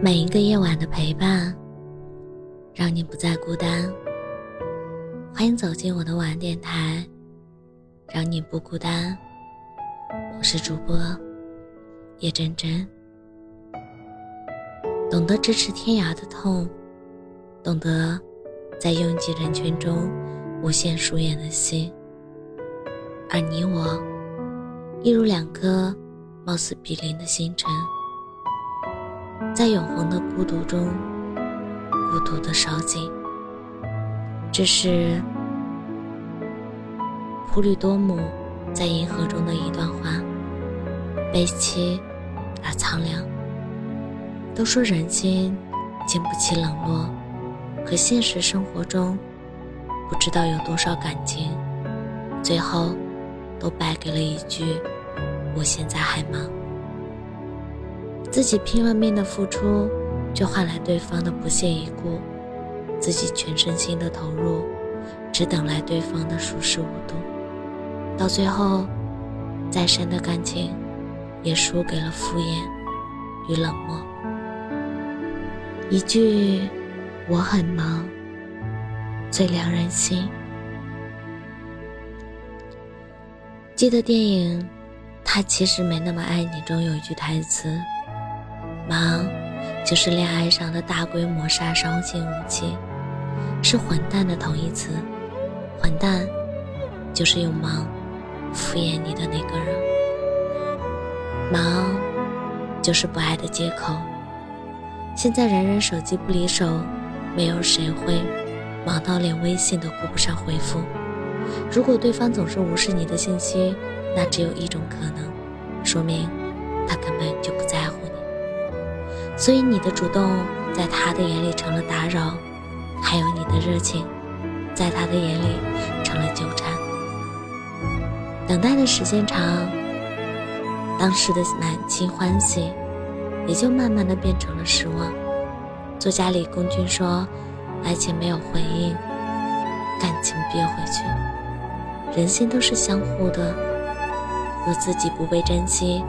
每一个夜晚的陪伴，让你不再孤单。欢迎走进我的晚电台，让你不孤单。我是主播叶真真，懂得咫尺天涯的痛，懂得在拥挤人群中无限疏远的心，而你我，一如两颗貌似比邻的星辰。在永恒的孤独中，孤独的烧尽。这是普吕多姆在银河中的一段话，悲凄而苍凉。都说人心经不起冷落，可现实生活中，不知道有多少感情，最后都败给了一句“我现在还忙”。自己拼了命的付出，却换来对方的不屑一顾；自己全身心的投入，只等来对方的熟视无睹。到最后，再深的感情，也输给了敷衍与冷漠。一句“我很忙”，最凉人心。记得电影《他其实没那么爱你》中有一句台词。忙，就是恋爱上的大规模杀伤性武器，是混蛋的同义词。混蛋，就是用忙敷衍你的那个人。忙，就是不爱的借口。现在人人手机不离手，没有谁会忙到连微信都顾不上回复。如果对方总是无视你的信息，那只有一种可能，说明他根本就不在乎。所以你的主动在他的眼里成了打扰，还有你的热情，在他的眼里成了纠缠。等待的时间长，当时的满心欢喜，也就慢慢的变成了失望。作家李公君说：“爱情没有回应，感情憋回去。人心都是相互的，若自己不被珍惜，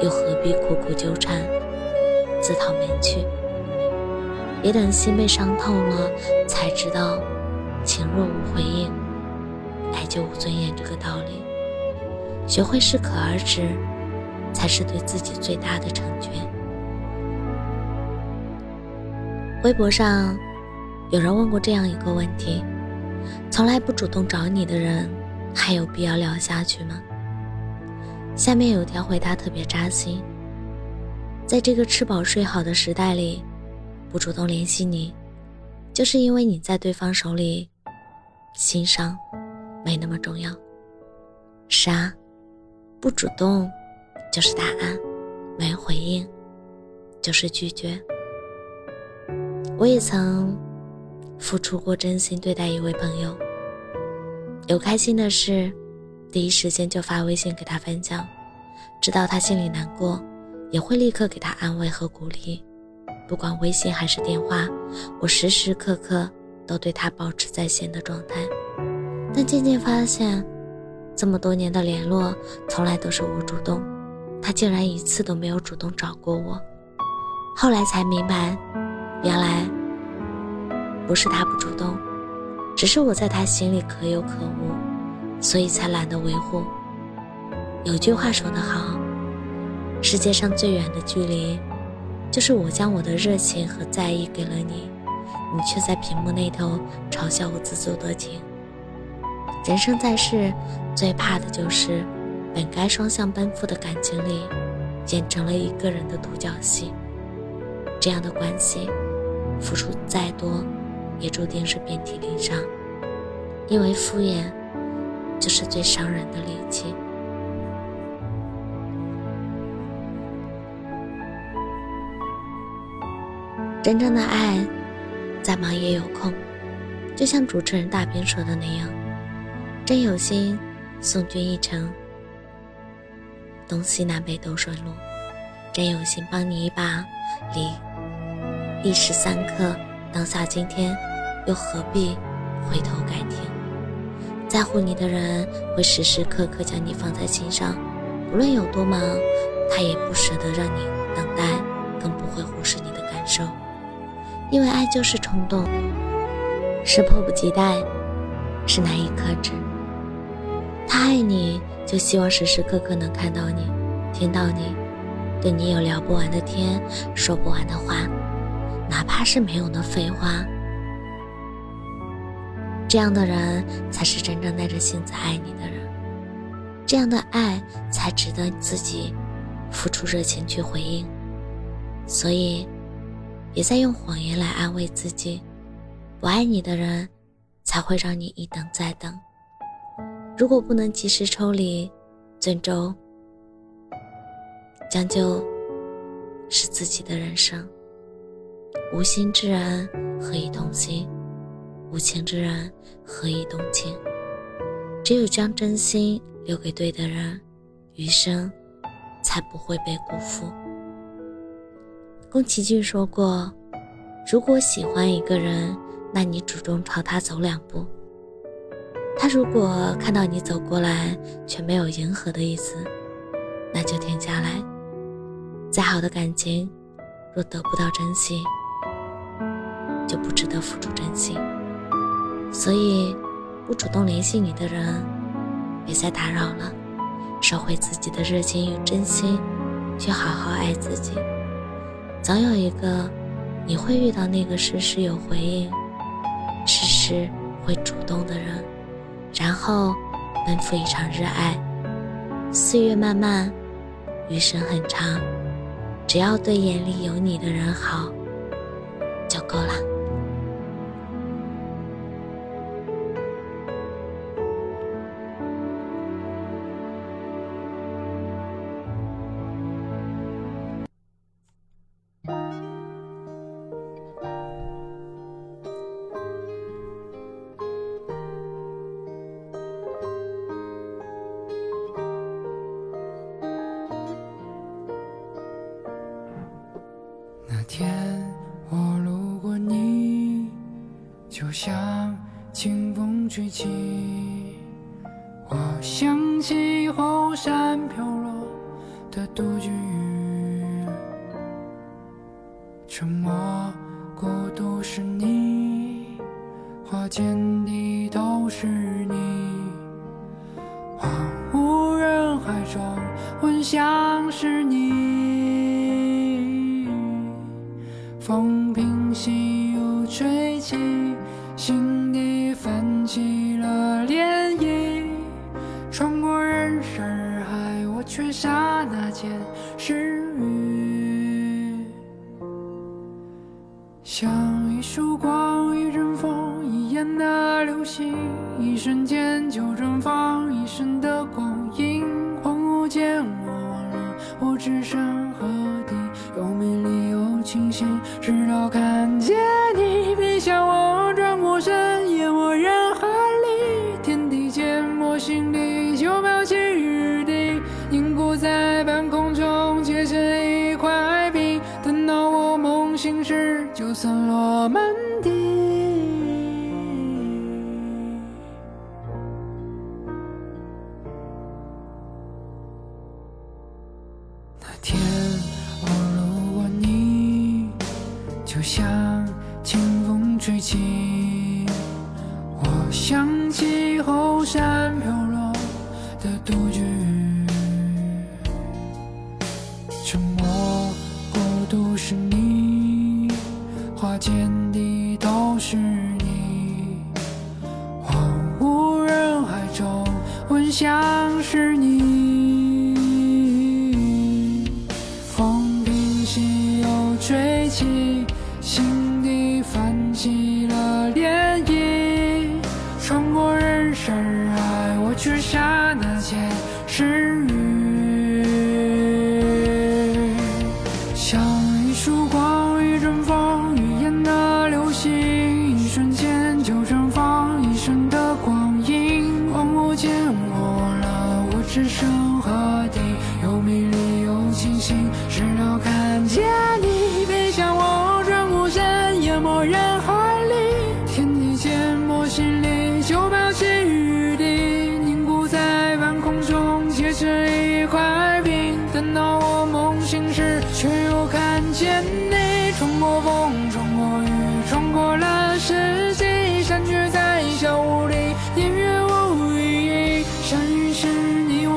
又何必苦苦纠缠？”自讨没趣，别等心被伤透了，才知道情若无回应，爱就无尊严这个道理。学会适可而止，才是对自己最大的成全。微博上有人问过这样一个问题：从来不主动找你的人，还有必要聊下去吗？下面有条回答特别扎心。在这个吃饱睡好的时代里，不主动联系你，就是因为你在对方手里，心上没那么重要。是啊，不主动就是答案，没回应就是拒绝。我也曾付出过真心对待一位朋友，有开心的事，第一时间就发微信给他分享，知道他心里难过。也会立刻给他安慰和鼓励，不管微信还是电话，我时时刻刻都对他保持在线的状态。但渐渐发现，这么多年的联络，从来都是我主动，他竟然一次都没有主动找过我。后来才明白，原来不是他不主动，只是我在他心里可有可无，所以才懒得维护。有句话说得好。世界上最远的距离，就是我将我的热情和在意给了你，你却在屏幕那头嘲笑我自作多情。人生在世，最怕的就是本该双向奔赴的感情里，演成了一个人的独角戏。这样的关系，付出再多，也注定是遍体鳞伤，因为敷衍，就是最伤人的利器。真正的爱，再忙也有空。就像主持人大兵说的那样，真有心送君一程，东西南北都顺路；真有心帮你一把，离一时三刻，当下今天，又何必回头改天？在乎你的人会时时刻刻将你放在心上，无论有多忙，他也不舍得让你等待，因为爱就是冲动，是迫不及待，是难以克制。他爱你，就希望时时刻刻能看到你，听到你，对你有聊不完的天，说不完的话，哪怕是没用的废话。这样的人才是真正带着性子爱你的人，这样的爱才值得自己付出热情去回应。所以，别再用谎言来安慰自己。不爱你的人，才会让你一等再等。如果不能及时抽离，尊重、将就，是自己的人生。无心之人，何以动心？无情之人何以动情？只有将真心留给对的人，余生才不会被辜负。宫崎骏说过：“如果喜欢一个人，那你主动朝他走两步。他如果看到你走过来却没有迎合的意思，那就停下来。再好的感情，若得不到珍惜，就不值得付出真心。”所以，不主动联系你的人，别再打扰了，收回自己的热情与真心，去好好爱自己。总有一个，你会遇到那个时时有回应、时时会主动的人，然后奔赴一场热爱。岁月漫漫，余生很长，只要对眼里有你的人好，就够了。就像清风吹起。我想起后山飘落的杜鹃雨，沉默孤独是你，花间地都是你。荒无人海中，闻香是你。风平息又吹起，光，一阵风，一眼的流星，一瞬间就绽放一生的光阴。恍惚间，我忘了我置身何地，又美丽又清醒。直到看见你背向我，转过身，淹没人海里。天地间，我心里就飘起雨滴，凝固在半空中，结成一块冰。等到我梦醒时，散落满地。那天我路过你。就像清风吹起，我想起后山像是你，风平息又吹起。心底泛起了涟漪，穿过人山人海，我却刹那间失语。像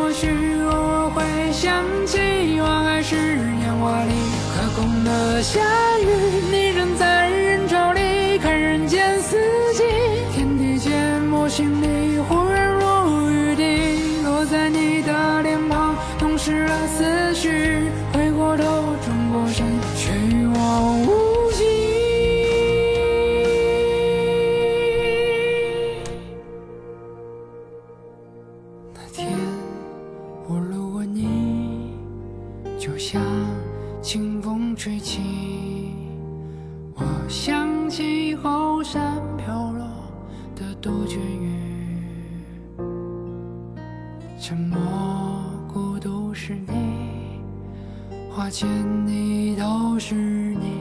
或许偶尔会想起，我还是烟花里可空的相遇。沉默孤独是你，花间你都是你。